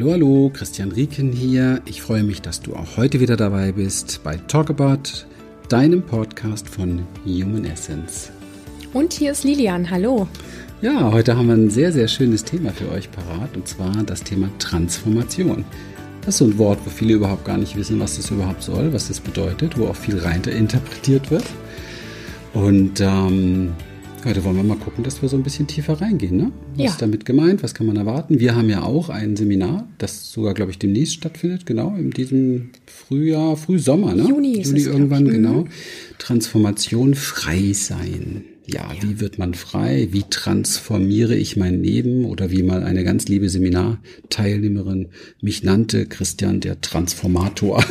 Hallo, hallo, Christian Rieken hier. Ich freue mich, dass du auch heute wieder dabei bist bei Talk About, deinem Podcast von Human Essence. Und hier ist Lilian, hallo. Ja, heute haben wir ein sehr, sehr schönes Thema für euch parat und zwar das Thema Transformation. Das ist so ein Wort, wo viele überhaupt gar nicht wissen, was das überhaupt soll, was das bedeutet, wo auch viel rein interpretiert wird. Und ähm, Heute wollen wir mal gucken, dass wir so ein bisschen tiefer reingehen. Ne? Was ja. ist damit gemeint? Was kann man erwarten? Wir haben ja auch ein Seminar, das sogar, glaube ich, demnächst stattfindet, genau, in diesem Frühjahr, Frühsommer, ne? Juni, ist Juni irgendwann, genau. Transformation frei sein. Ja, wie wird man frei? Wie transformiere ich mein Leben? Oder wie mal eine ganz liebe Seminarteilnehmerin mich nannte, Christian der Transformator.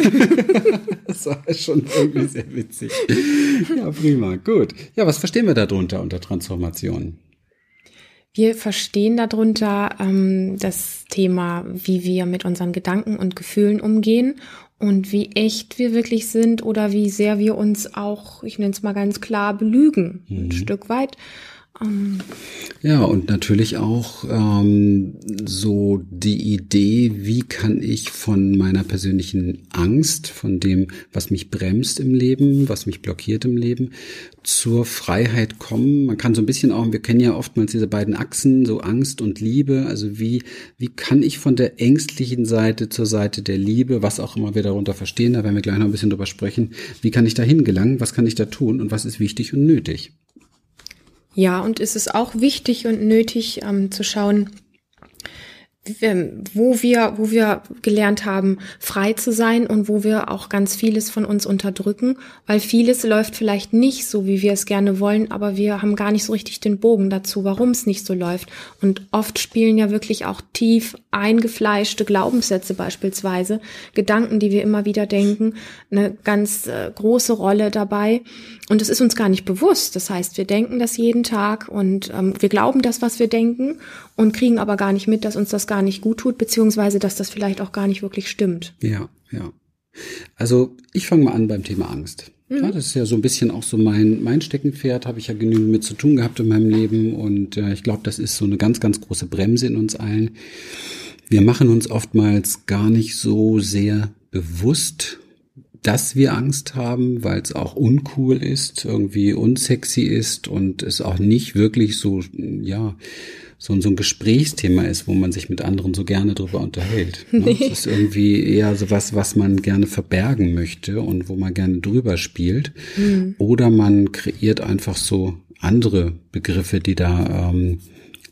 das war schon irgendwie sehr witzig. Ja, prima, gut. Ja, was verstehen wir darunter unter Transformation? Wir verstehen darunter ähm, das Thema, wie wir mit unseren Gedanken und Gefühlen umgehen und wie echt wir wirklich sind oder wie sehr wir uns auch, ich nenne es mal ganz klar, belügen, mhm. ein Stück weit. Ja, und natürlich auch ähm, so die Idee, wie kann ich von meiner persönlichen Angst, von dem, was mich bremst im Leben, was mich blockiert im Leben, zur Freiheit kommen. Man kann so ein bisschen auch, wir kennen ja oftmals diese beiden Achsen, so Angst und Liebe. Also wie, wie kann ich von der ängstlichen Seite zur Seite der Liebe, was auch immer wir darunter verstehen, da werden wir gleich noch ein bisschen drüber sprechen, wie kann ich da hingelangen, was kann ich da tun und was ist wichtig und nötig? Ja, und es ist auch wichtig und nötig ähm, zu schauen, wo wir, wo wir gelernt haben, frei zu sein und wo wir auch ganz vieles von uns unterdrücken, weil vieles läuft vielleicht nicht so, wie wir es gerne wollen, aber wir haben gar nicht so richtig den Bogen dazu, warum es nicht so läuft. Und oft spielen ja wirklich auch tief eingefleischte Glaubenssätze beispielsweise, Gedanken, die wir immer wieder denken, eine ganz äh, große Rolle dabei. Und es ist uns gar nicht bewusst. Das heißt, wir denken das jeden Tag und ähm, wir glauben das, was wir denken und kriegen aber gar nicht mit, dass uns das gar nicht gut tut, beziehungsweise dass das vielleicht auch gar nicht wirklich stimmt. Ja, ja. Also ich fange mal an beim Thema Angst. Mhm. Ja, das ist ja so ein bisschen auch so mein, mein Steckenpferd, habe ich ja genügend mit zu tun gehabt in meinem Leben und äh, ich glaube, das ist so eine ganz, ganz große Bremse in uns allen. Wir machen uns oftmals gar nicht so sehr bewusst, dass wir Angst haben, weil es auch uncool ist, irgendwie unsexy ist und es auch nicht wirklich so, ja, so, so ein Gesprächsthema ist, wo man sich mit anderen so gerne drüber unterhält. Ne? Nee. Es ist irgendwie eher so was, was man gerne verbergen möchte und wo man gerne drüber spielt. Mhm. Oder man kreiert einfach so andere Begriffe, die da, ähm,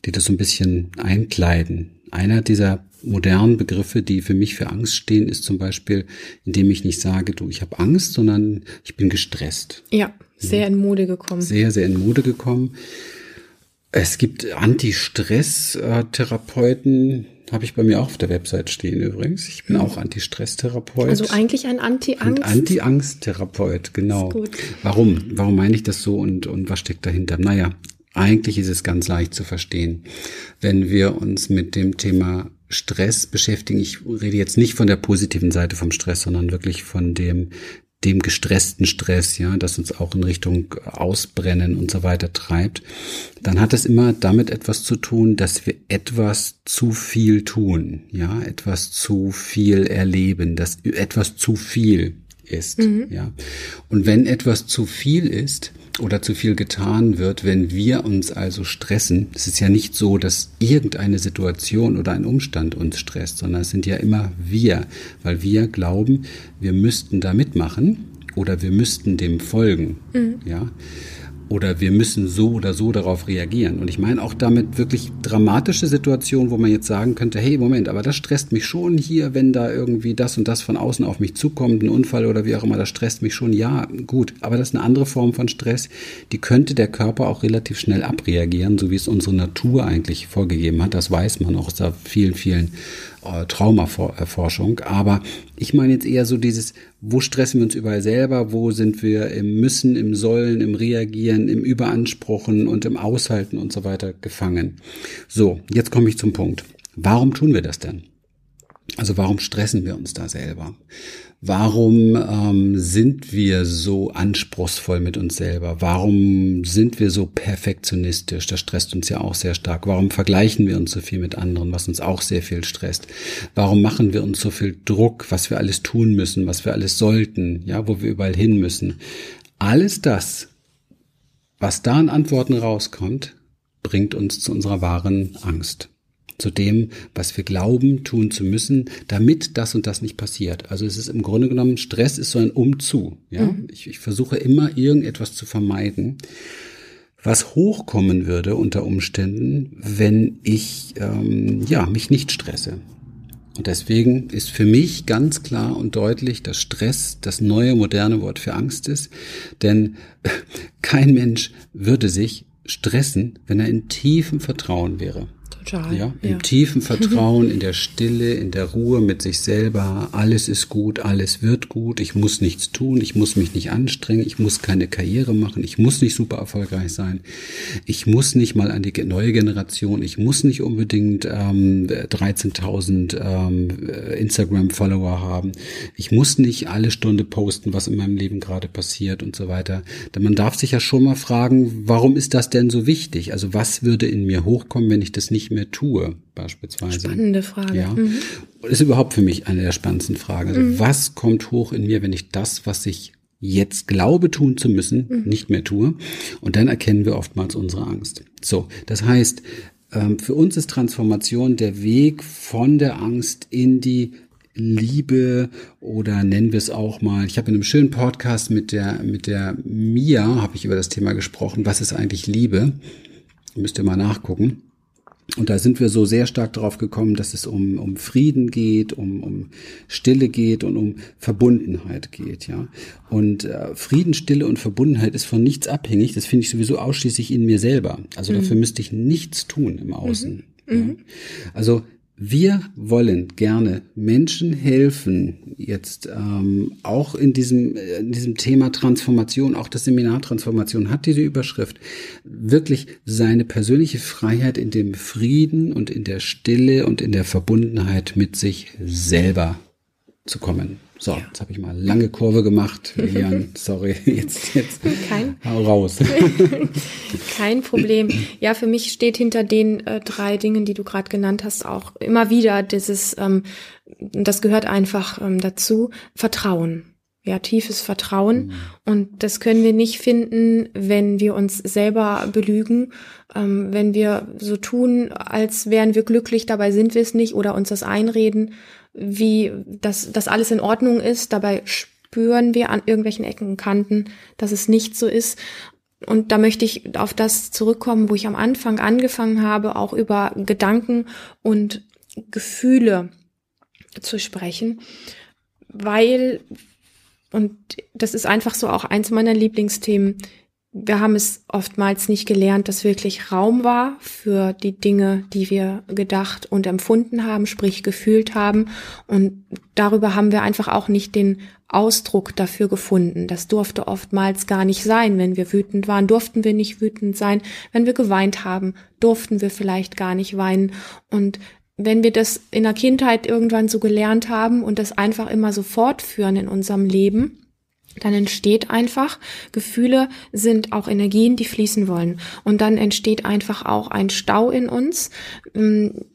die das so ein bisschen einkleiden. Einer dieser modernen Begriffe, die für mich für Angst stehen, ist zum Beispiel, indem ich nicht sage, du, ich habe Angst, sondern ich bin gestresst. Ja, sehr ja. in Mode gekommen. Sehr, sehr in Mode gekommen. Es gibt Anti-Stress-Therapeuten, habe ich bei mir auch auf der Website stehen übrigens. Ich bin auch Anti-Stress-Therapeut. Also eigentlich ein Anti-Angst. Anti-Angst-Therapeut, genau. Warum? Warum meine ich das so und, und was steckt dahinter? Naja, eigentlich ist es ganz leicht zu verstehen. Wenn wir uns mit dem Thema Stress beschäftigen, ich rede jetzt nicht von der positiven Seite vom Stress, sondern wirklich von dem dem gestressten Stress, ja, das uns auch in Richtung Ausbrennen und so weiter treibt, dann hat es immer damit etwas zu tun, dass wir etwas zu viel tun, ja, etwas zu viel erleben, dass etwas zu viel ist, mhm. ja. Und wenn etwas zu viel ist, oder zu viel getan wird, wenn wir uns also stressen. Es ist ja nicht so, dass irgendeine Situation oder ein Umstand uns stresst, sondern es sind ja immer wir, weil wir glauben, wir müssten da mitmachen oder wir müssten dem folgen. Mhm. Ja oder wir müssen so oder so darauf reagieren. Und ich meine auch damit wirklich dramatische Situationen, wo man jetzt sagen könnte, hey, Moment, aber das stresst mich schon hier, wenn da irgendwie das und das von außen auf mich zukommt, ein Unfall oder wie auch immer, das stresst mich schon. Ja, gut, aber das ist eine andere Form von Stress, die könnte der Körper auch relativ schnell abreagieren, so wie es unsere Natur eigentlich vorgegeben hat. Das weiß man auch aus vielen, vielen äh, Traumaforschung. Aber ich meine jetzt eher so dieses, wo stressen wir uns überall selber, wo sind wir im Müssen, im Sollen, im Reagieren, im Überanspruchen und im Aushalten und so weiter gefangen. So, jetzt komme ich zum Punkt. Warum tun wir das denn? Also warum stressen wir uns da selber? Warum ähm, sind wir so anspruchsvoll mit uns selber? Warum sind wir so perfektionistisch? Das stresst uns ja auch sehr stark. Warum vergleichen wir uns so viel mit anderen, was uns auch sehr viel stresst? Warum machen wir uns so viel Druck, was wir alles tun müssen, was wir alles sollten, ja, wo wir überall hin müssen? Alles das, was da an Antworten rauskommt, bringt uns zu unserer wahren Angst zu dem, was wir glauben, tun zu müssen, damit das und das nicht passiert. Also es ist im Grunde genommen, Stress ist so ein Umzu. Ja? Mhm. Ich, ich versuche immer irgendetwas zu vermeiden, was hochkommen würde unter Umständen, wenn ich ähm, ja mich nicht stresse. Und deswegen ist für mich ganz klar und deutlich, dass Stress das neue moderne Wort für Angst ist. Denn kein Mensch würde sich stressen, wenn er in tiefem Vertrauen wäre. Total. Ja, im ja. tiefen Vertrauen, in der Stille, in der Ruhe mit sich selber. Alles ist gut, alles wird gut. Ich muss nichts tun, ich muss mich nicht anstrengen, ich muss keine Karriere machen, ich muss nicht super erfolgreich sein. Ich muss nicht mal an die neue Generation, ich muss nicht unbedingt ähm, 13.000 ähm, Instagram-Follower haben. Ich muss nicht alle Stunde posten, was in meinem Leben gerade passiert und so weiter. Denn man darf sich ja schon mal fragen, warum ist das denn so wichtig? Also was würde in mir hochkommen, wenn ich das nicht mehr mehr tue, beispielsweise. Spannende Frage. Ja. Mhm. Ist überhaupt für mich eine der spannendsten Fragen. Also mhm. Was kommt hoch in mir, wenn ich das, was ich jetzt glaube tun zu müssen, mhm. nicht mehr tue? Und dann erkennen wir oftmals unsere Angst. So, das heißt, ähm, für uns ist Transformation der Weg von der Angst in die Liebe oder nennen wir es auch mal. Ich habe in einem schönen Podcast mit der mit der Mia habe ich über das Thema gesprochen. Was ist eigentlich Liebe? Müsst ihr mal nachgucken. Und da sind wir so sehr stark darauf gekommen, dass es um, um Frieden geht, um, um Stille geht und um Verbundenheit geht, ja. Und äh, Frieden, Stille und Verbundenheit ist von nichts abhängig. Das finde ich sowieso ausschließlich in mir selber. Also mhm. dafür müsste ich nichts tun im Außen. Mhm. Ja. Mhm. Also wir wollen gerne Menschen helfen, jetzt ähm, auch in diesem, äh, in diesem Thema Transformation, auch das Seminar Transformation hat diese Überschrift, wirklich seine persönliche Freiheit in dem Frieden und in der Stille und in der Verbundenheit mit sich selber zu kommen. So, ja. jetzt habe ich mal lange Kurve gemacht. Jan, sorry, jetzt, jetzt Kein, hau raus. Kein Problem. Ja, für mich steht hinter den äh, drei Dingen, die du gerade genannt hast, auch immer wieder dieses, ähm, das gehört einfach ähm, dazu, Vertrauen. Ja, tiefes Vertrauen. Mhm. Und das können wir nicht finden, wenn wir uns selber belügen, ähm, wenn wir so tun, als wären wir glücklich, dabei sind wir es nicht, oder uns das einreden wie das, das alles in Ordnung ist. Dabei spüren wir an irgendwelchen Ecken und Kanten, dass es nicht so ist. Und da möchte ich auf das zurückkommen, wo ich am Anfang angefangen habe, auch über Gedanken und Gefühle zu sprechen, weil, und das ist einfach so auch eins meiner Lieblingsthemen, wir haben es oftmals nicht gelernt, dass wirklich Raum war für die Dinge, die wir gedacht und empfunden haben, sprich gefühlt haben. Und darüber haben wir einfach auch nicht den Ausdruck dafür gefunden. Das durfte oftmals gar nicht sein. Wenn wir wütend waren, durften wir nicht wütend sein. Wenn wir geweint haben, durften wir vielleicht gar nicht weinen. Und wenn wir das in der Kindheit irgendwann so gelernt haben und das einfach immer so fortführen in unserem Leben, dann entsteht einfach, Gefühle sind auch Energien, die fließen wollen. Und dann entsteht einfach auch ein Stau in uns, ähm,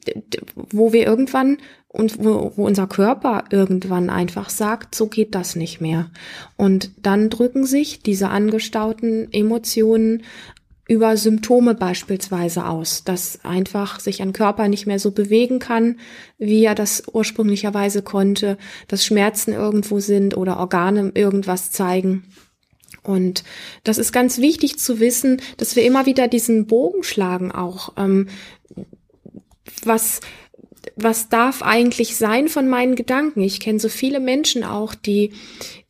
wo wir irgendwann und wo, wo unser Körper irgendwann einfach sagt, so geht das nicht mehr. Und dann drücken sich diese angestauten Emotionen über Symptome beispielsweise aus, dass einfach sich ein Körper nicht mehr so bewegen kann, wie er das ursprünglicherweise konnte, dass Schmerzen irgendwo sind oder Organe irgendwas zeigen. Und das ist ganz wichtig zu wissen, dass wir immer wieder diesen Bogen schlagen auch. Ähm, was was darf eigentlich sein von meinen Gedanken? Ich kenne so viele Menschen auch, die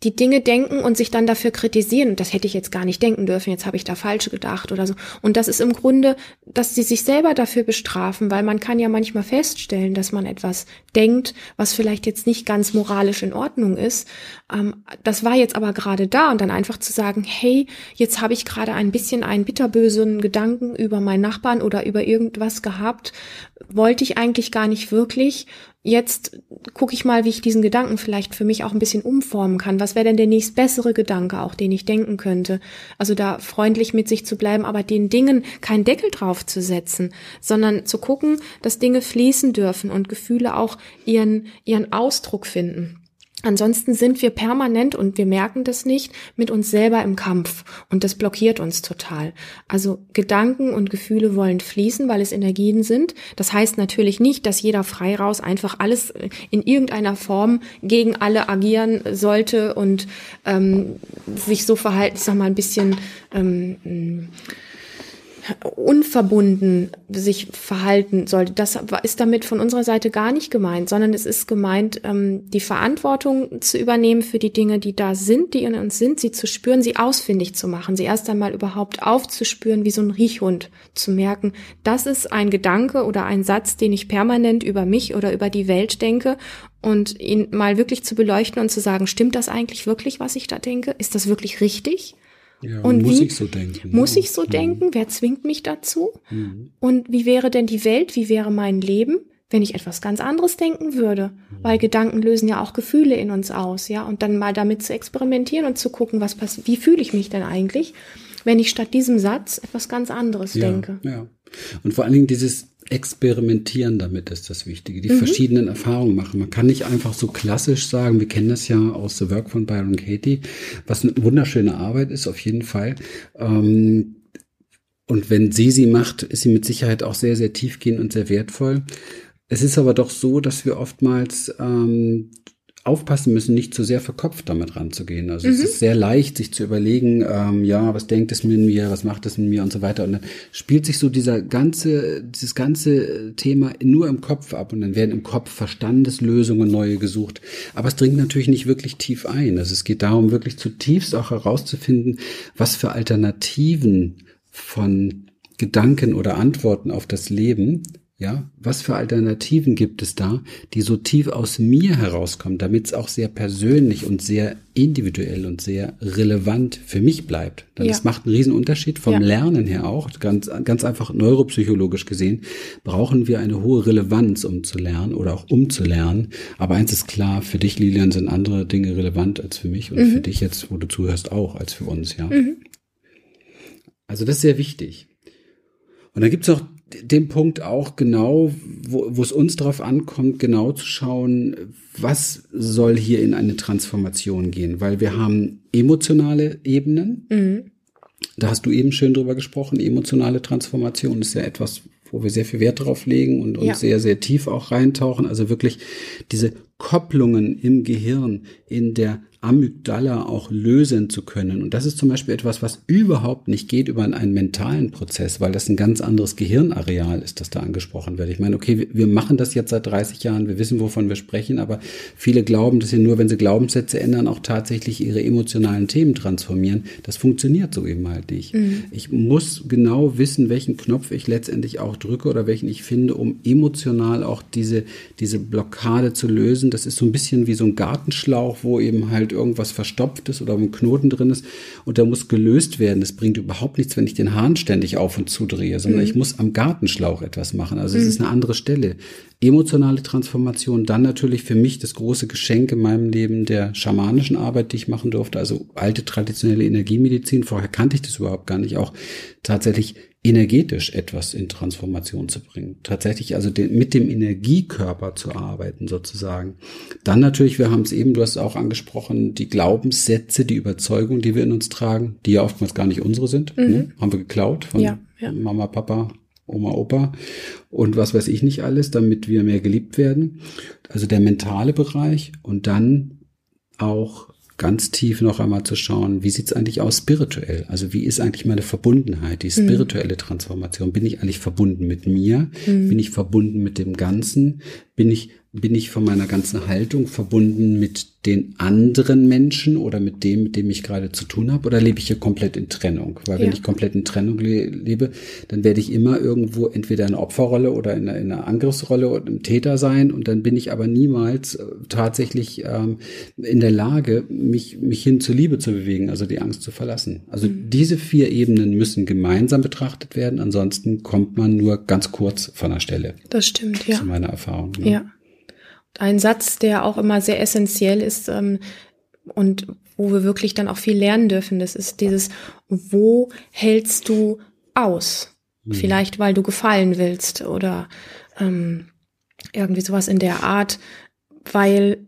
die Dinge denken und sich dann dafür kritisieren. Das hätte ich jetzt gar nicht denken dürfen, jetzt habe ich da falsch gedacht oder so. Und das ist im Grunde, dass sie sich selber dafür bestrafen, weil man kann ja manchmal feststellen, dass man etwas denkt, was vielleicht jetzt nicht ganz moralisch in Ordnung ist. Ähm, das war jetzt aber gerade da und dann einfach zu sagen, hey, jetzt habe ich gerade ein bisschen einen bitterbösen Gedanken über meinen Nachbarn oder über irgendwas gehabt, wollte ich eigentlich gar nicht eigentlich wirklich? Jetzt gucke ich mal, wie ich diesen Gedanken vielleicht für mich auch ein bisschen umformen kann. Was wäre denn der nächst bessere Gedanke auch, den ich denken könnte? Also da freundlich mit sich zu bleiben, aber den Dingen keinen Deckel drauf zu setzen, sondern zu gucken, dass Dinge fließen dürfen und Gefühle auch ihren, ihren Ausdruck finden. Ansonsten sind wir permanent und wir merken das nicht mit uns selber im Kampf und das blockiert uns total. Also Gedanken und Gefühle wollen fließen, weil es Energien sind. Das heißt natürlich nicht, dass jeder frei raus einfach alles in irgendeiner Form gegen alle agieren sollte und ähm, sich so verhalten, sag mal ein bisschen ähm, unverbunden sich verhalten sollte. Das ist damit von unserer Seite gar nicht gemeint, sondern es ist gemeint, ähm, die Verantwortung zu übernehmen für die Dinge, die da sind, die in uns sind, sie zu spüren, sie ausfindig zu machen, sie erst einmal überhaupt aufzuspüren, wie so ein Riechhund, zu merken, das ist ein Gedanke oder ein Satz, den ich permanent über mich oder über die Welt denke und ihn mal wirklich zu beleuchten und zu sagen, stimmt das eigentlich wirklich, was ich da denke? Ist das wirklich richtig? Ja, und muss wie, ich so denken? Muss ich so mhm. denken? Wer zwingt mich dazu? Mhm. Und wie wäre denn die Welt? Wie wäre mein Leben, wenn ich etwas ganz anderes denken würde? Mhm. Weil Gedanken lösen ja auch Gefühle in uns aus, ja. Und dann mal damit zu experimentieren und zu gucken, was passiert, wie fühle ich mich denn eigentlich, wenn ich statt diesem Satz etwas ganz anderes ja, denke? Ja. Und vor allen Dingen dieses experimentieren damit ist das Wichtige, die mhm. verschiedenen Erfahrungen machen. Man kann nicht einfach so klassisch sagen, wir kennen das ja aus The Work von Byron Katie, was eine wunderschöne Arbeit ist, auf jeden Fall. Ähm, und wenn sie sie macht, ist sie mit Sicherheit auch sehr, sehr tiefgehend und sehr wertvoll. Es ist aber doch so, dass wir oftmals ähm, aufpassen müssen, nicht zu sehr verkopft damit ranzugehen. Also mhm. es ist sehr leicht, sich zu überlegen, ähm, ja, was denkt es mit mir, was macht es mit mir und so weiter. Und dann spielt sich so dieser ganze, dieses ganze Thema nur im Kopf ab und dann werden im Kopf Verstandeslösungen neue gesucht. Aber es dringt natürlich nicht wirklich tief ein. Also es geht darum, wirklich zutiefst auch herauszufinden, was für Alternativen von Gedanken oder Antworten auf das Leben ja, was für Alternativen gibt es da, die so tief aus mir herauskommen, damit es auch sehr persönlich und sehr individuell und sehr relevant für mich bleibt. Denn ja. das macht einen riesen Unterschied vom ja. Lernen her auch. Ganz, ganz einfach neuropsychologisch gesehen brauchen wir eine hohe Relevanz, um zu lernen oder auch um zu lernen. Aber eins ist klar, für dich, Lilian, sind andere Dinge relevant als für mich und mhm. für dich jetzt, wo du zuhörst, auch als für uns, ja. Mhm. Also das ist sehr wichtig. Und dann gibt es noch den Punkt auch genau, wo, wo es uns darauf ankommt, genau zu schauen, was soll hier in eine Transformation gehen, weil wir haben emotionale Ebenen. Mhm. Da hast du eben schön drüber gesprochen. Emotionale Transformation ist ja etwas, wo wir sehr viel Wert drauf legen und uns ja. sehr, sehr tief auch reintauchen. Also wirklich diese Kopplungen im Gehirn, in der Amygdala auch lösen zu können. Und das ist zum Beispiel etwas, was überhaupt nicht geht über einen mentalen Prozess, weil das ein ganz anderes Gehirnareal ist, das da angesprochen wird. Ich meine, okay, wir machen das jetzt seit 30 Jahren, wir wissen, wovon wir sprechen, aber viele glauben, dass sie nur, wenn sie Glaubenssätze ändern, auch tatsächlich ihre emotionalen Themen transformieren. Das funktioniert so eben halt nicht. Mhm. Ich muss genau wissen, welchen Knopf ich letztendlich auch drücke oder welchen ich finde, um emotional auch diese, diese Blockade zu lösen. Das ist so ein bisschen wie so ein Gartenschlauch, wo eben halt irgendwas verstopft ist oder ein Knoten drin ist und der muss gelöst werden. Das bringt überhaupt nichts, wenn ich den Hahn ständig auf und zudrehe, sondern mhm. ich muss am Gartenschlauch etwas machen. Also es mhm. ist eine andere Stelle. Emotionale Transformation, dann natürlich für mich das große Geschenk in meinem Leben der schamanischen Arbeit, die ich machen durfte, also alte traditionelle Energiemedizin. Vorher kannte ich das überhaupt gar nicht. Auch tatsächlich energetisch etwas in Transformation zu bringen. Tatsächlich also den, mit dem Energiekörper zu arbeiten sozusagen. Dann natürlich, wir haben es eben, du hast es auch angesprochen, die Glaubenssätze, die Überzeugung, die wir in uns tragen, die ja oftmals gar nicht unsere sind, mhm. ne? haben wir geklaut von ja, ja. Mama, Papa, Oma, Opa und was weiß ich nicht alles, damit wir mehr geliebt werden. Also der mentale Bereich und dann auch ganz tief noch einmal zu schauen, wie sieht's eigentlich aus spirituell? Also wie ist eigentlich meine Verbundenheit, die mhm. spirituelle Transformation? Bin ich eigentlich verbunden mit mir? Mhm. Bin ich verbunden mit dem Ganzen? Bin ich bin ich von meiner ganzen Haltung verbunden mit den anderen Menschen oder mit dem, mit dem ich gerade zu tun habe, oder lebe ich hier komplett in Trennung? Weil wenn ich komplett in Trennung le lebe, dann werde ich immer irgendwo entweder in einer Opferrolle oder in einer, in einer Angriffsrolle oder im Täter sein und dann bin ich aber niemals äh, tatsächlich ähm, in der Lage, mich, mich hin zur Liebe zu bewegen, also die Angst zu verlassen. Also mhm. diese vier Ebenen müssen gemeinsam betrachtet werden, ansonsten kommt man nur ganz kurz von der Stelle. Das stimmt, ja. Zu meiner Erfahrung. Ne? Ja. Ein Satz, der auch immer sehr essentiell ist ähm, und wo wir wirklich dann auch viel lernen dürfen, das ist dieses, wo hältst du aus? Mhm. Vielleicht, weil du gefallen willst oder ähm, irgendwie sowas in der Art, weil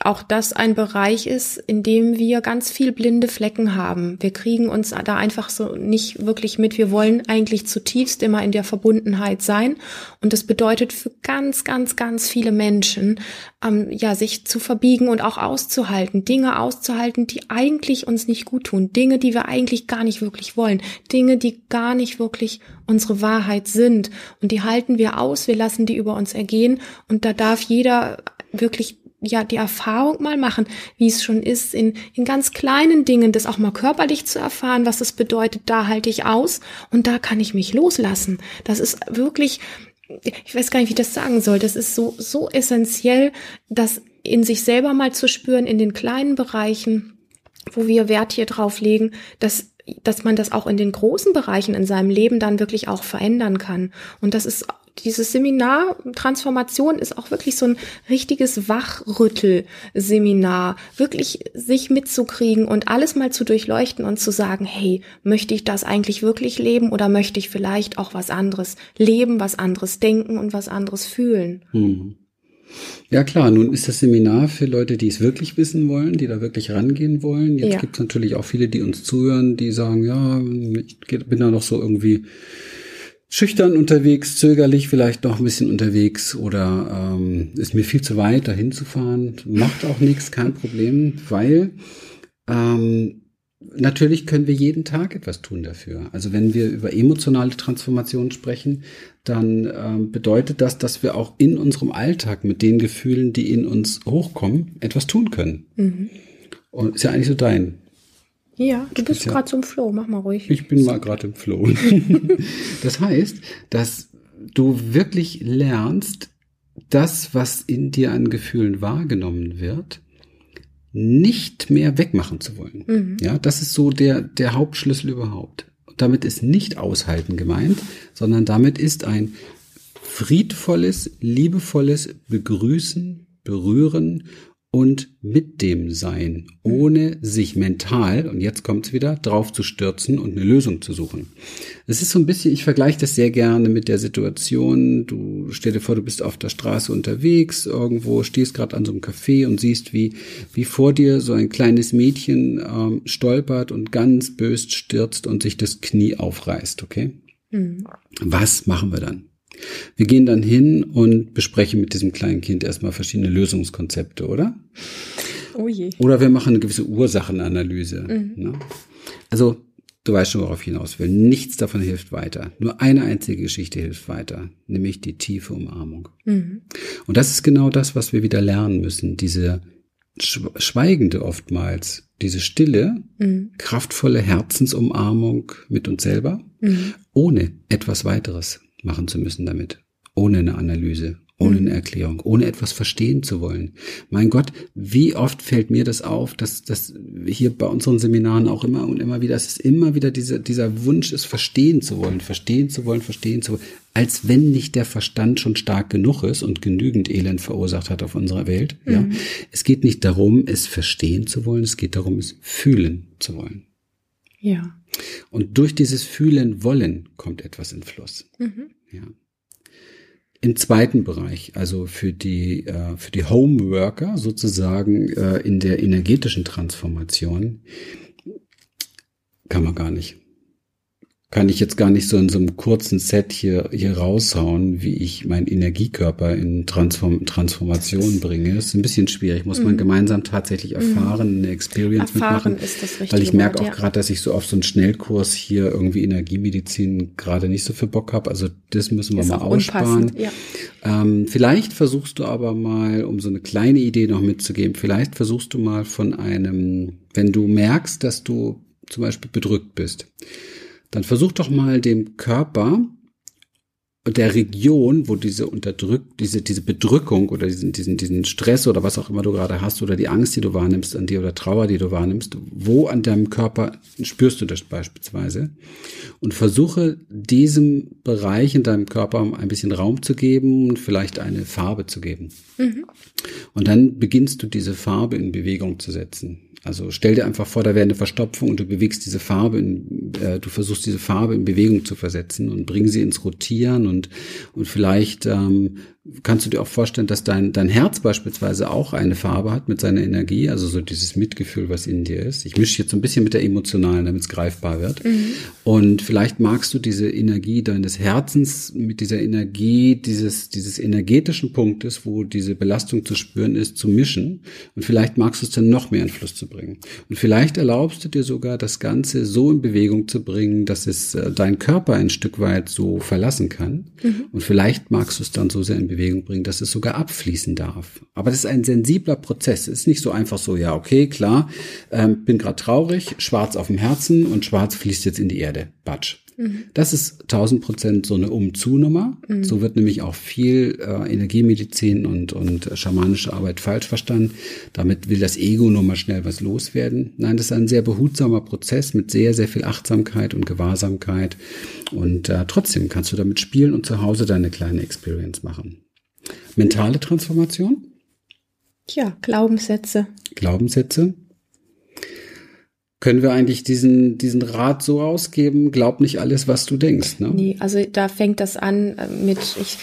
auch das ein Bereich ist, in dem wir ganz viel blinde Flecken haben. Wir kriegen uns da einfach so nicht wirklich mit. Wir wollen eigentlich zutiefst immer in der Verbundenheit sein. Und das bedeutet für ganz, ganz, ganz viele Menschen, ähm, ja, sich zu verbiegen und auch auszuhalten, Dinge auszuhalten, die eigentlich uns nicht gut tun, Dinge, die wir eigentlich gar nicht wirklich wollen, Dinge, die gar nicht wirklich unsere Wahrheit sind. Und die halten wir aus, wir lassen die über uns ergehen. Und da darf jeder wirklich ja die Erfahrung mal machen, wie es schon ist, in, in ganz kleinen Dingen, das auch mal körperlich zu erfahren, was es bedeutet, da halte ich aus und da kann ich mich loslassen. Das ist wirklich, ich weiß gar nicht, wie ich das sagen soll, das ist so, so essentiell, das in sich selber mal zu spüren, in den kleinen Bereichen, wo wir Wert hier drauf legen, dass dass man das auch in den großen Bereichen in seinem Leben dann wirklich auch verändern kann. Und das ist dieses Seminar Transformation ist auch wirklich so ein richtiges Wachrüttelseminar, wirklich sich mitzukriegen und alles mal zu durchleuchten und zu sagen, hey, möchte ich das eigentlich wirklich leben oder möchte ich vielleicht auch was anderes leben, was anderes denken und was anderes fühlen? Mhm. Ja klar, nun ist das Seminar für Leute, die es wirklich wissen wollen, die da wirklich rangehen wollen. Jetzt ja. gibt es natürlich auch viele, die uns zuhören, die sagen, ja, ich bin da noch so irgendwie schüchtern unterwegs, zögerlich vielleicht noch ein bisschen unterwegs oder ähm, ist mir viel zu weit, dahin zu fahren. Macht auch nichts, kein Problem, weil ähm, natürlich können wir jeden Tag etwas tun dafür. Also wenn wir über emotionale Transformation sprechen, dann ähm, bedeutet das, dass wir auch in unserem Alltag mit den Gefühlen, die in uns hochkommen, etwas tun können. Mhm. Und ist ja eigentlich so dein ja, du bist gerade zum Flow, mach mal ruhig. Ich bin mal gerade im Flow. das heißt, dass du wirklich lernst, das, was in dir an Gefühlen wahrgenommen wird, nicht mehr wegmachen zu wollen. Mhm. Ja, das ist so der, der Hauptschlüssel überhaupt. damit ist nicht aushalten gemeint, sondern damit ist ein friedvolles, liebevolles Begrüßen, Berühren und mit dem Sein, ohne sich mental, und jetzt kommt's wieder, drauf zu stürzen und eine Lösung zu suchen. Es ist so ein bisschen, ich vergleiche das sehr gerne mit der Situation, du stell dir vor, du bist auf der Straße unterwegs, irgendwo stehst gerade an so einem Café und siehst, wie, wie vor dir so ein kleines Mädchen ähm, stolpert und ganz böst stürzt und sich das Knie aufreißt, okay? Mhm. Was machen wir dann? Wir gehen dann hin und besprechen mit diesem kleinen Kind erstmal verschiedene Lösungskonzepte, oder? Oh je. Oder wir machen eine gewisse Ursachenanalyse. Mhm. Ne? Also, du weißt schon, worauf ich hinaus will. Nichts davon hilft weiter. Nur eine einzige Geschichte hilft weiter, nämlich die tiefe Umarmung. Mhm. Und das ist genau das, was wir wieder lernen müssen. Diese schweigende oftmals, diese stille, mhm. kraftvolle Herzensumarmung mit uns selber, mhm. ohne etwas weiteres machen zu müssen damit. Ohne eine Analyse, ohne mhm. eine Erklärung, ohne etwas verstehen zu wollen. Mein Gott, wie oft fällt mir das auf, dass dass hier bei unseren Seminaren auch immer und immer wieder, es ist immer wieder dieser, dieser Wunsch, es verstehen zu wollen, verstehen zu wollen, verstehen zu wollen, als wenn nicht der Verstand schon stark genug ist und genügend Elend verursacht hat auf unserer Welt. Mhm. Ja, es geht nicht darum, es verstehen zu wollen, es geht darum, es fühlen zu wollen. Ja. Und durch dieses Fühlen wollen kommt etwas in Fluss. Mhm. Ja. Im zweiten Bereich, also für die, äh, für die Homeworker sozusagen äh, in der energetischen Transformation, kann man gar nicht kann ich jetzt gar nicht so in so einem kurzen Set hier, hier raushauen, wie ich meinen Energiekörper in Transform Transformation bringe. Das ist ein bisschen schwierig, muss man mhm. gemeinsam tatsächlich mhm. erfahren, eine Experience erfahren mitmachen. Ist das weil ich merke auch ja. gerade, dass ich so auf so einen Schnellkurs hier irgendwie Energiemedizin gerade nicht so viel Bock habe. Also das müssen wir ist mal aussparen. Ja. Ähm, vielleicht versuchst du aber mal, um so eine kleine Idee noch mitzugeben, vielleicht versuchst du mal von einem, wenn du merkst, dass du zum Beispiel bedrückt bist, dann versuch doch mal dem Körper der Region, wo diese unterdrückt, diese, diese Bedrückung oder diesen, diesen, diesen Stress oder was auch immer du gerade hast oder die Angst, die du wahrnimmst an dir oder Trauer, die du wahrnimmst, wo an deinem Körper spürst du das beispielsweise? Und versuche diesem Bereich in deinem Körper ein bisschen Raum zu geben und vielleicht eine Farbe zu geben. Mhm. Und dann beginnst du diese Farbe in Bewegung zu setzen. Also stell dir einfach vor, da wäre eine Verstopfung und du bewegst diese Farbe, in, äh, du versuchst diese Farbe in Bewegung zu versetzen und bring sie ins Rotieren und und vielleicht ähm, kannst du dir auch vorstellen, dass dein, dein Herz beispielsweise auch eine Farbe hat mit seiner Energie, also so dieses Mitgefühl, was in dir ist. Ich mische jetzt so ein bisschen mit der emotionalen, damit es greifbar wird. Mhm. Und vielleicht magst du diese Energie deines Herzens mit dieser Energie dieses, dieses energetischen Punktes, wo diese Belastung zu spüren ist, zu mischen. Und vielleicht magst du es dann noch mehr in Fluss zu bringen. Und vielleicht erlaubst du dir sogar, das Ganze so in Bewegung zu bringen, dass es äh, dein Körper ein Stück weit so verlassen kann. Mhm. Und vielleicht magst du es dann so sehr in Bewegung Bewegung bringen, dass es sogar abfließen darf. Aber das ist ein sensibler Prozess. Es ist nicht so einfach so, ja, okay, klar, ähm, bin gerade traurig, schwarz auf dem Herzen und schwarz fließt jetzt in die Erde. Batsch. Mhm. Das ist 1000 Prozent so eine Um-Zu-Nummer. Mhm. So wird nämlich auch viel äh, Energiemedizin und, und schamanische Arbeit falsch verstanden. Damit will das Ego nur mal schnell was loswerden. Nein, das ist ein sehr behutsamer Prozess mit sehr, sehr viel Achtsamkeit und Gewahrsamkeit. Und äh, trotzdem kannst du damit spielen und zu Hause deine kleine Experience machen. Mentale Transformation? Ja, Glaubenssätze. Glaubenssätze. Können wir eigentlich diesen, diesen Rat so ausgeben? Glaub nicht alles, was du denkst, ne? Nee, also da fängt das an äh, mit, ich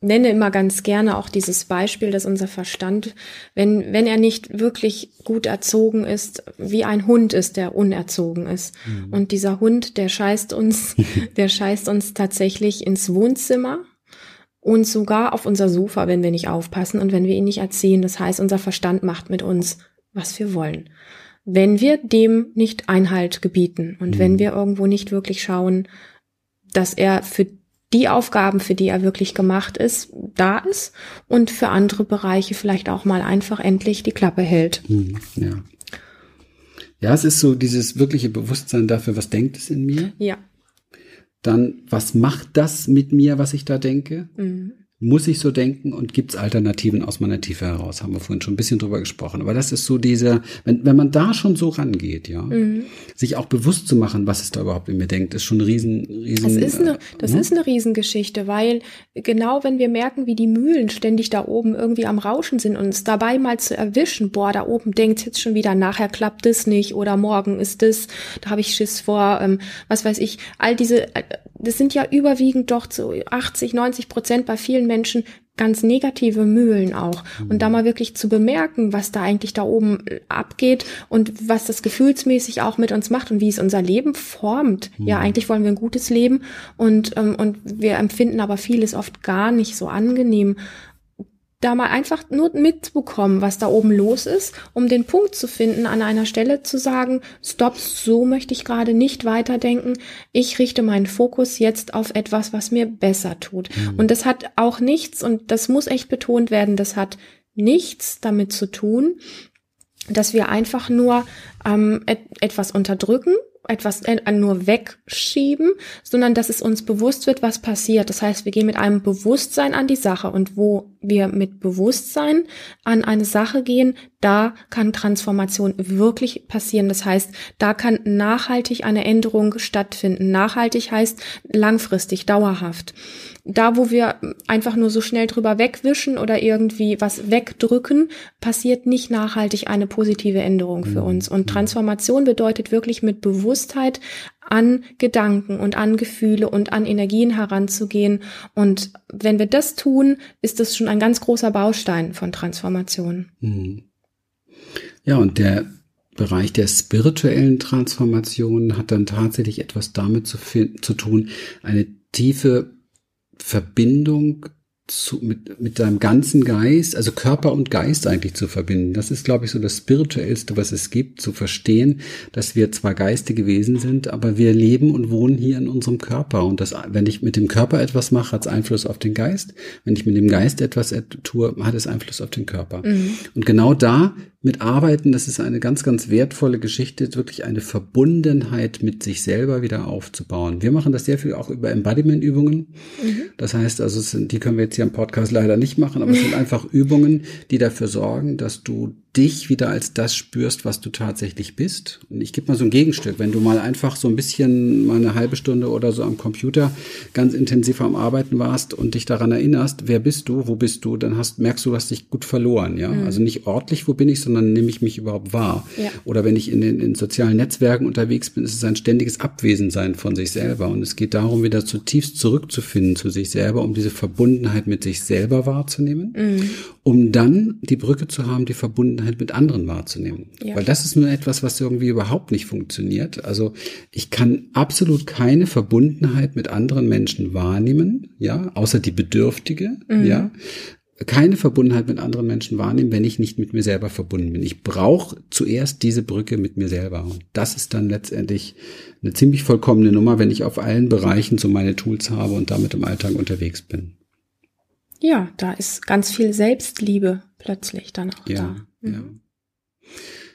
nenne immer ganz gerne auch dieses Beispiel, dass unser Verstand, wenn, wenn er nicht wirklich gut erzogen ist, wie ein Hund ist, der unerzogen ist. Mhm. Und dieser Hund, der scheißt uns, der scheißt uns tatsächlich ins Wohnzimmer und sogar auf unser Sofa, wenn wir nicht aufpassen und wenn wir ihn nicht erziehen. Das heißt, unser Verstand macht mit uns, was wir wollen. Wenn wir dem nicht Einhalt gebieten und mhm. wenn wir irgendwo nicht wirklich schauen, dass er für die Aufgaben, für die er wirklich gemacht ist, da ist und für andere Bereiche vielleicht auch mal einfach endlich die Klappe hält. Mhm, ja. Ja, es ist so dieses wirkliche Bewusstsein dafür, was denkt es in mir? Ja dann was macht das mit mir, was ich da denke? Mhm. Muss ich so denken und gibt es Alternativen aus meiner Tiefe heraus? Haben wir vorhin schon ein bisschen drüber gesprochen. Aber das ist so dieser, wenn, wenn man da schon so rangeht, ja, mhm. sich auch bewusst zu machen, was es da überhaupt in mir denkt, ist schon ein riesen, riesen. Das ist eine, das äh, ist eine Riesengeschichte, weil genau wenn wir merken, wie die Mühlen ständig da oben irgendwie am Rauschen sind und uns dabei mal zu erwischen, boah, da oben denkt jetzt schon wieder, nachher klappt das nicht oder morgen ist das, da habe ich Schiss vor, ähm, was weiß ich, all diese, äh, das sind ja überwiegend doch zu 80, 90 Prozent bei vielen Menschen ganz negative Mühlen auch. Und da mal wirklich zu bemerken, was da eigentlich da oben abgeht und was das gefühlsmäßig auch mit uns macht und wie es unser Leben formt. Mhm. Ja, eigentlich wollen wir ein gutes Leben und, ähm, und wir empfinden aber vieles oft gar nicht so angenehm da mal einfach nur mitbekommen, was da oben los ist, um den Punkt zu finden, an einer Stelle zu sagen, stopp, so möchte ich gerade nicht weiterdenken. Ich richte meinen Fokus jetzt auf etwas, was mir besser tut. Mhm. Und das hat auch nichts, und das muss echt betont werden, das hat nichts damit zu tun, dass wir einfach nur ähm, et etwas unterdrücken etwas nur wegschieben, sondern dass es uns bewusst wird, was passiert. Das heißt, wir gehen mit einem Bewusstsein an die Sache und wo wir mit Bewusstsein an eine Sache gehen, da kann Transformation wirklich passieren. Das heißt, da kann nachhaltig eine Änderung stattfinden. Nachhaltig heißt langfristig, dauerhaft. Da, wo wir einfach nur so schnell drüber wegwischen oder irgendwie was wegdrücken, passiert nicht nachhaltig eine positive Änderung für mhm. uns. Und Transformation bedeutet wirklich mit Bewusstheit an Gedanken und an Gefühle und an Energien heranzugehen. Und wenn wir das tun, ist das schon ein ganz großer Baustein von Transformation. Mhm. Ja, und der Bereich der spirituellen Transformation hat dann tatsächlich etwas damit zu, zu tun, eine tiefe Verbindung zu, mit, mit deinem ganzen Geist, also Körper und Geist eigentlich zu verbinden. Das ist, glaube ich, so das Spirituellste, was es gibt, zu verstehen, dass wir zwar geistige Wesen sind, aber wir leben und wohnen hier in unserem Körper. Und das, wenn ich mit dem Körper etwas mache, hat es Einfluss auf den Geist. Wenn ich mit dem Geist etwas tue, hat es Einfluss auf den Körper. Mhm. Und genau da mit Arbeiten, das ist eine ganz, ganz wertvolle Geschichte, wirklich eine Verbundenheit mit sich selber wieder aufzubauen. Wir machen das sehr viel auch über Embodiment-Übungen. Mhm. Das heißt also, die können wir jetzt hier im Podcast leider nicht machen, aber es sind einfach Übungen, die dafür sorgen, dass du dich wieder als das spürst, was du tatsächlich bist. Und ich gebe mal so ein Gegenstück. Wenn du mal einfach so ein bisschen mal eine halbe Stunde oder so am Computer ganz intensiv am Arbeiten warst und dich daran erinnerst, wer bist du, wo bist du, dann hast, merkst du, du hast dich gut verloren. Ja, mhm. also nicht ordentlich, wo bin ich, sondern nehme ich mich überhaupt wahr. Ja. Oder wenn ich in den in sozialen Netzwerken unterwegs bin, ist es ein ständiges Abwesensein von sich selber. Und es geht darum, wieder zutiefst zurückzufinden zu sich selber, um diese Verbundenheit mit sich selber wahrzunehmen, mhm. um dann die Brücke zu haben, die Verbundenheit Verbundenheit mit anderen wahrzunehmen. Ja. Weil das ist nur etwas, was irgendwie überhaupt nicht funktioniert. Also ich kann absolut keine Verbundenheit mit anderen Menschen wahrnehmen, ja, außer die Bedürftige, mhm. ja keine Verbundenheit mit anderen Menschen wahrnehmen, wenn ich nicht mit mir selber verbunden bin. Ich brauche zuerst diese Brücke mit mir selber. Und das ist dann letztendlich eine ziemlich vollkommene Nummer, wenn ich auf allen Bereichen so meine Tools habe und damit im Alltag unterwegs bin. Ja, da ist ganz viel Selbstliebe plötzlich dann auch ja, da. Mhm. Ja.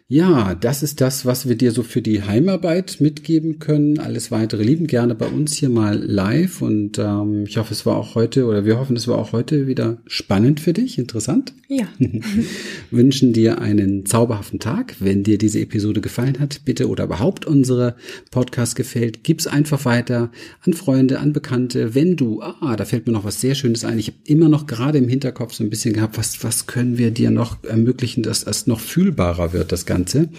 Ja, das ist das, was wir dir so für die Heimarbeit mitgeben können. Alles weitere lieben gerne bei uns hier mal live und ähm, ich hoffe, es war auch heute oder wir hoffen, es war auch heute wieder spannend für dich, interessant. Ja. Wünschen dir einen zauberhaften Tag. Wenn dir diese Episode gefallen hat, bitte oder überhaupt unsere Podcast gefällt, gib's einfach weiter an Freunde, an Bekannte. Wenn du, ah, da fällt mir noch was sehr Schönes ein. Ich habe immer noch gerade im Hinterkopf so ein bisschen gehabt, was was können wir dir noch ermöglichen, dass das noch fühlbarer wird, das Ganze. Ganze.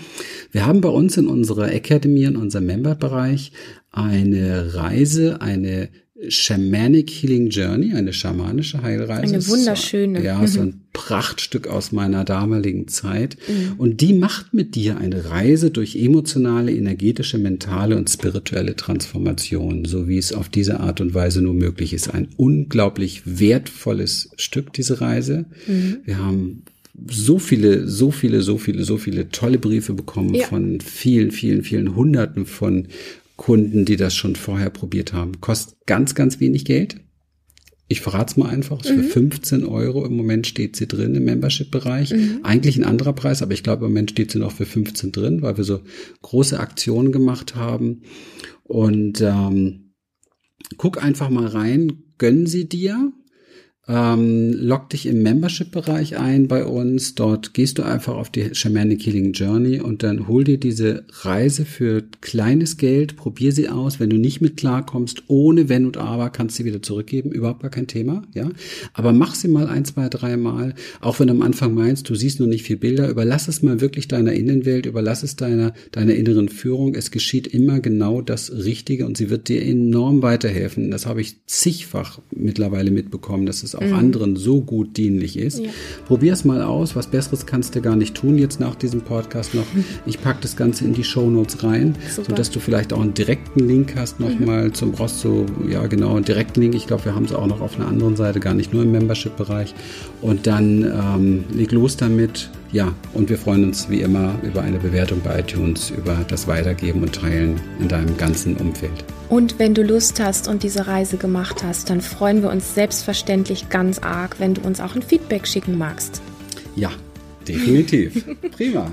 Wir haben bei uns in unserer Academy, in unserem Member-Bereich eine Reise, eine Shamanic Healing Journey, eine schamanische Heilreise. Eine wunderschöne. Ja, so ein Prachtstück aus meiner damaligen Zeit. Mhm. Und die macht mit dir eine Reise durch emotionale, energetische, mentale und spirituelle Transformation, so wie es auf diese Art und Weise nur möglich ist. Ein unglaublich wertvolles Stück, diese Reise. Mhm. Wir haben so viele, so viele, so viele, so viele tolle Briefe bekommen ja. von vielen, vielen, vielen Hunderten von Kunden, die das schon vorher probiert haben. Kostet ganz, ganz wenig Geld. Ich verrate es mal einfach, mhm. für 15 Euro im Moment steht sie drin im Membership-Bereich. Mhm. Eigentlich ein anderer Preis, aber ich glaube im Moment steht sie noch für 15 drin, weil wir so große Aktionen gemacht haben. Und ähm, guck einfach mal rein, gönn sie dir. Ähm, log dich im Membership-Bereich ein bei uns. Dort gehst du einfach auf die Shamanic Healing Journey und dann hol dir diese Reise für kleines Geld, probier sie aus. Wenn du nicht mit klarkommst, ohne Wenn und Aber, kannst du sie wieder zurückgeben. Überhaupt gar kein Thema, ja. Aber mach sie mal ein, zwei, drei Mal. Auch wenn du am Anfang meinst, du siehst nur nicht viel Bilder, überlass es mal wirklich deiner Innenwelt, überlass es deiner, deiner inneren Führung. Es geschieht immer genau das Richtige und sie wird dir enorm weiterhelfen. Das habe ich zigfach mittlerweile mitbekommen, dass es auch mhm. anderen so gut dienlich ist. Ja. Probier es mal aus. Was Besseres kannst du gar nicht tun jetzt nach diesem Podcast noch. Mhm. Ich packe das Ganze in die Show Notes rein, Super. sodass du vielleicht auch einen direkten Link hast nochmal mhm. zum du, ja genau, einen direkten Link. Ich glaube, wir haben es auch noch auf einer anderen Seite, gar nicht nur im Membership-Bereich. Und dann ähm, leg los damit. Ja, und wir freuen uns wie immer über eine Bewertung bei iTunes, über das Weitergeben und Teilen in deinem ganzen Umfeld. Und wenn du Lust hast und diese Reise gemacht hast, dann freuen wir uns selbstverständlich ganz arg, wenn du uns auch ein Feedback schicken magst. Ja, definitiv. Prima.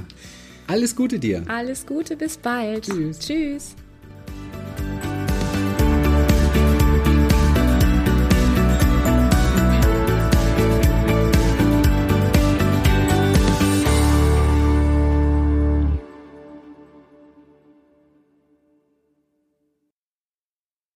Alles Gute dir. Alles Gute, bis bald. Tschüss. Tschüss.